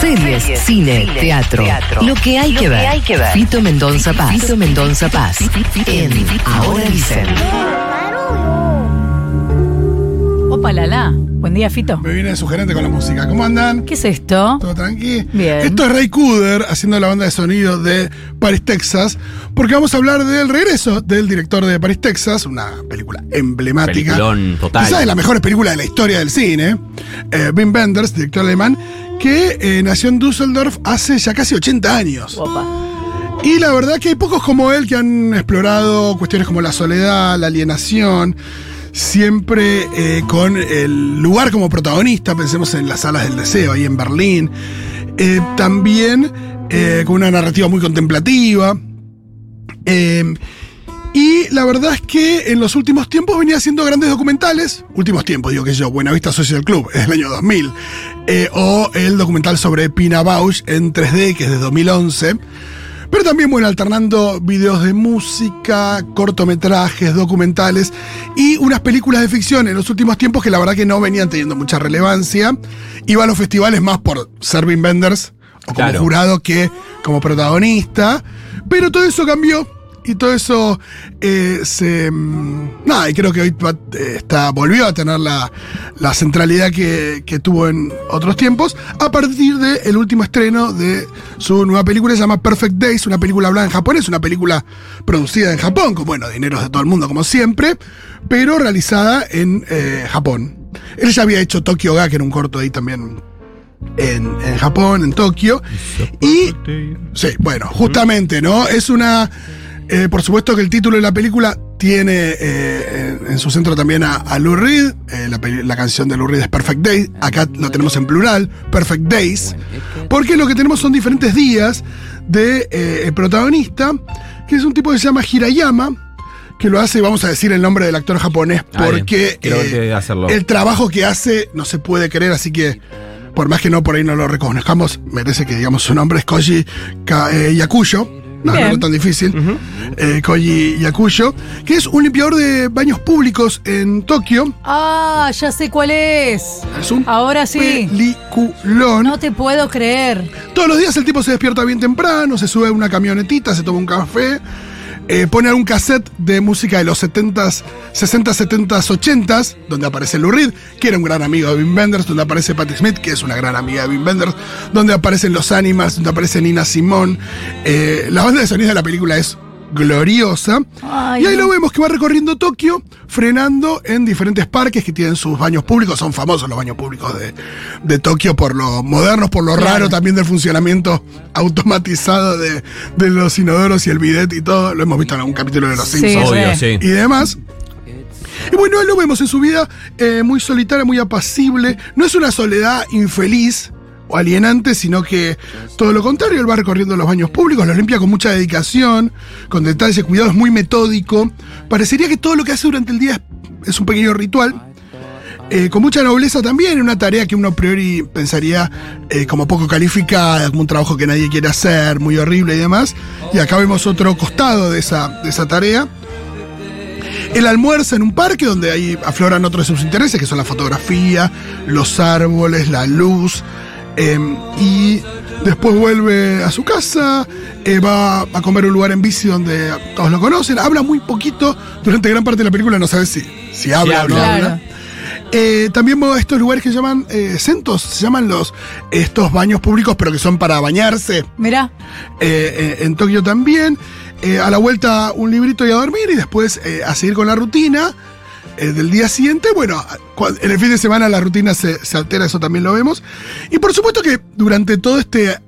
Series, cine, teatro, Lo que hay que ver. Fito Mendonza Paz. Fito Mendonza Paz. En Ahora dicen. Opa, la la. Buen día, Fito. Me viene sugerente con la música. ¿Cómo andan? ¿Qué es esto? ¿Todo tranqui? Bien. Esto es Ray Cooder haciendo la banda de sonido de Paris, Texas, porque vamos a hablar del regreso del director de Paris, Texas, una película emblemática. Peliculón total. Quizás de las mejores películas de la historia del cine. Eh, Wim Wenders, director alemán, que eh, nació en Düsseldorf hace ya casi 80 años. Opa. Y la verdad que hay pocos como él que han explorado cuestiones como la soledad, la alienación, siempre eh, con el lugar como protagonista, pensemos en las salas del deseo, ahí en Berlín, Eh, también eh, con una narrativa muy contemplativa. Y la verdad es que en los últimos tiempos venía haciendo grandes documentales. Últimos tiempos, digo que yo, Buenavista Social Club, es del año 2000. Eh, o el documental sobre Pina Bausch en 3D, que es de 2011. Pero también, bueno, alternando videos de música, cortometrajes, documentales y unas películas de ficción en los últimos tiempos que la verdad que no venían teniendo mucha relevancia. Iba a los festivales más por ser Wim Wenders o como Claro. jurado que como protagonista. Pero todo eso cambió y todo eso eh, se. mm, Nada, y creo que hoy está, volvió a tener la, la centralidad que, que tuvo en otros tiempos, a partir del último estreno de su nueva película, se llama Perfect Days, una película hablada en japonés, una película producida en Japón, con bueno, dineros de todo el mundo como siempre, pero realizada en eh, Japón. Él ya había hecho Tokyo Ga, que era un corto ahí también en, en Japón, en Tokio. Y Sí, bueno, justamente, ¿no? Es una. Eh, por supuesto que el título de la película tiene eh, en, en su centro también a, a Lou Reed. eh, la, canción de Lou Reed es Perfect Day. Acá lo tenemos en plural, Perfect Days. Porque lo que tenemos son diferentes días de eh, el protagonista, que es un tipo que se llama Hirayama. Que lo hace, vamos a decir el nombre del actor japonés, Ah, porque eh, el trabajo que hace no se puede creer, así que por más que no por ahí no lo reconozcamos, merece que digamos su nombre es Koji Yakuyo. No, no era tan difícil. Eh, Koji Yakuyo, que es un limpiador de baños públicos en Tokio. Ah, ya sé cuál es. Es un Ahora sí. peliculón. No te puedo creer. Todos los días el tipo se despierta bien temprano, se sube a una camionetita, se toma un café, eh, pone algún cassette de música de los 70s, 60s, 70s, 80s, donde aparece Lou Reed, que era un gran amigo de Wim Wenders, donde aparece Patti Smith, que es una gran amiga de Wim Wenders, donde aparecen los Animals, donde aparece Nina Simone. Eh, la banda de sonido de la película es gloriosa. Ay, y ahí no. lo vemos que va recorriendo Tokio, frenando en diferentes parques que tienen sus baños públicos. Son famosos los baños públicos de, de Tokio por lo modernos, por lo Claro. raro también del funcionamiento automatizado de, de los inodoros y el bidet y todo. Lo hemos visto en algún capítulo de Los Sí, Simpsons Obvio, re. sí. y demás. Y bueno, ahí lo vemos en su vida eh, muy solitaria, muy apacible. No es una soledad infeliz alienante, sino que todo lo contrario, él va recorriendo los baños públicos, los limpia con mucha dedicación, con detalles, cuidado, es muy metódico. Parecería que todo lo que hace durante el día es, un pequeño ritual. Eh, con mucha nobleza también, una tarea que uno a priori pensaría eh, como poco calificada, como un trabajo que nadie quiere hacer, muy horrible y demás. Y acá vemos otro costado de esa, de esa tarea. Él almuerza en un parque donde ahí afloran otros de sus intereses, que son la fotografía, los árboles, la luz. Eh, y después vuelve a su casa, eh, va a comer a un lugar en bici donde todos lo conocen. Habla muy poquito durante gran parte de la película, no sabes si, si habla o no habla. Eh, también va a estos lugares que se llaman eh, centos, se llaman los estos baños públicos, pero que son para bañarse. Mirá. Eh, eh, en Tokio también. Eh, a la vuelta un librito y a dormir y después eh, a seguir con la rutina eh, del día siguiente. Bueno, en el fin de semana la rutina se, se altera, eso también lo vemos. Y por supuesto que durante todo este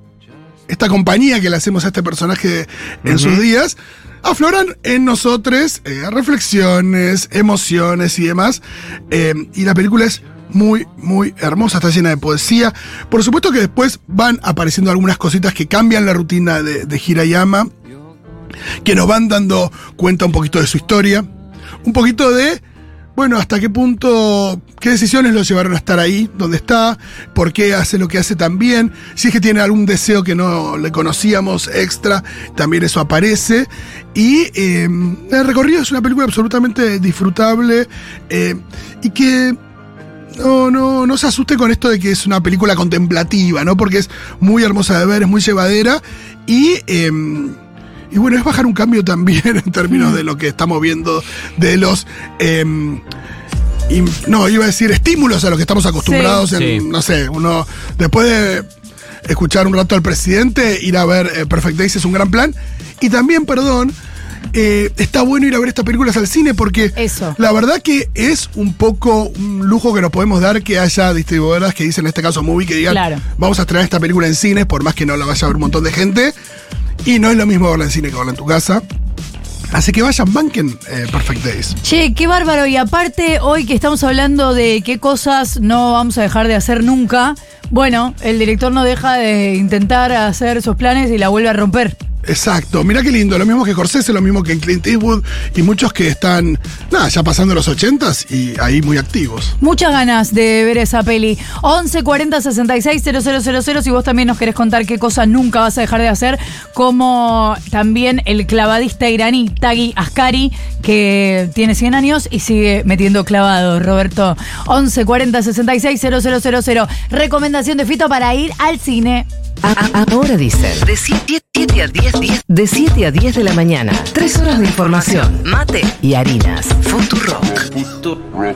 esta compañía que le hacemos a este personaje en sus días, afloran en nosotros eh, reflexiones, emociones y demás. Eh, y la película es muy, muy hermosa, está llena de poesía. Por supuesto que después van apareciendo algunas cositas que cambian la rutina de, de Hirayama, que nos van dando cuenta un poquito de su historia, un poquito de, bueno, hasta qué punto, qué decisiones lo llevaron a estar ahí, donde está, por qué hace lo que hace también, si es que tiene algún deseo que no le conocíamos extra, también eso aparece. Y eh, el recorrido es una película absolutamente disfrutable eh, y que no, no, no se asuste con esto de que es una película contemplativa, ¿no? Porque es muy hermosa de ver, es muy llevadera y. em, y bueno, es bajar un cambio también en términos de lo que estamos viendo de los. em, no, iba a decir estímulos a los que estamos acostumbrados Sí. en, Sí. no sé, uno. Después de escuchar un rato al presidente, ir a ver eh, Perfect Days es un gran plan. Y también, perdón, eh, está bueno ir a ver estas películas al cine porque Eso. la verdad que es un poco un lujo que nos podemos dar que haya distribuidoras que dicen, en este caso Movie, que digan, Claro. vamos a traer esta película en cines, por más que no la vaya a ver un montón de gente. Y no es lo mismo verla en cine que verla en tu casa. Así que vayan, banquen eh, Perfect Days. Che, qué bárbaro. Y aparte, hoy que estamos hablando de qué cosas no vamos a dejar de hacer nunca, bueno, el director no deja de intentar hacer esos planes y la vuelve a romper. Exacto, mirá qué lindo, lo mismo que Scorsese, lo mismo que Clint Eastwood y muchos que están, nada, ya pasando los ochentas y ahí muy activos. Muchas ganas de ver esa peli. 11 40 66 000 si vos también nos querés contar qué cosas nunca vas a dejar de hacer, como también el clavadista iraní Taghi Askari, que tiene 100 años y sigue metiendo clavados, Roberto. 11 40 66 000 Recomendación de Fito para ir al cine. Ahora dicen de 7 a 10, 10, de 7 a 10 de la mañana. Tres horas de información, mate y harinas. Futurock. Futura,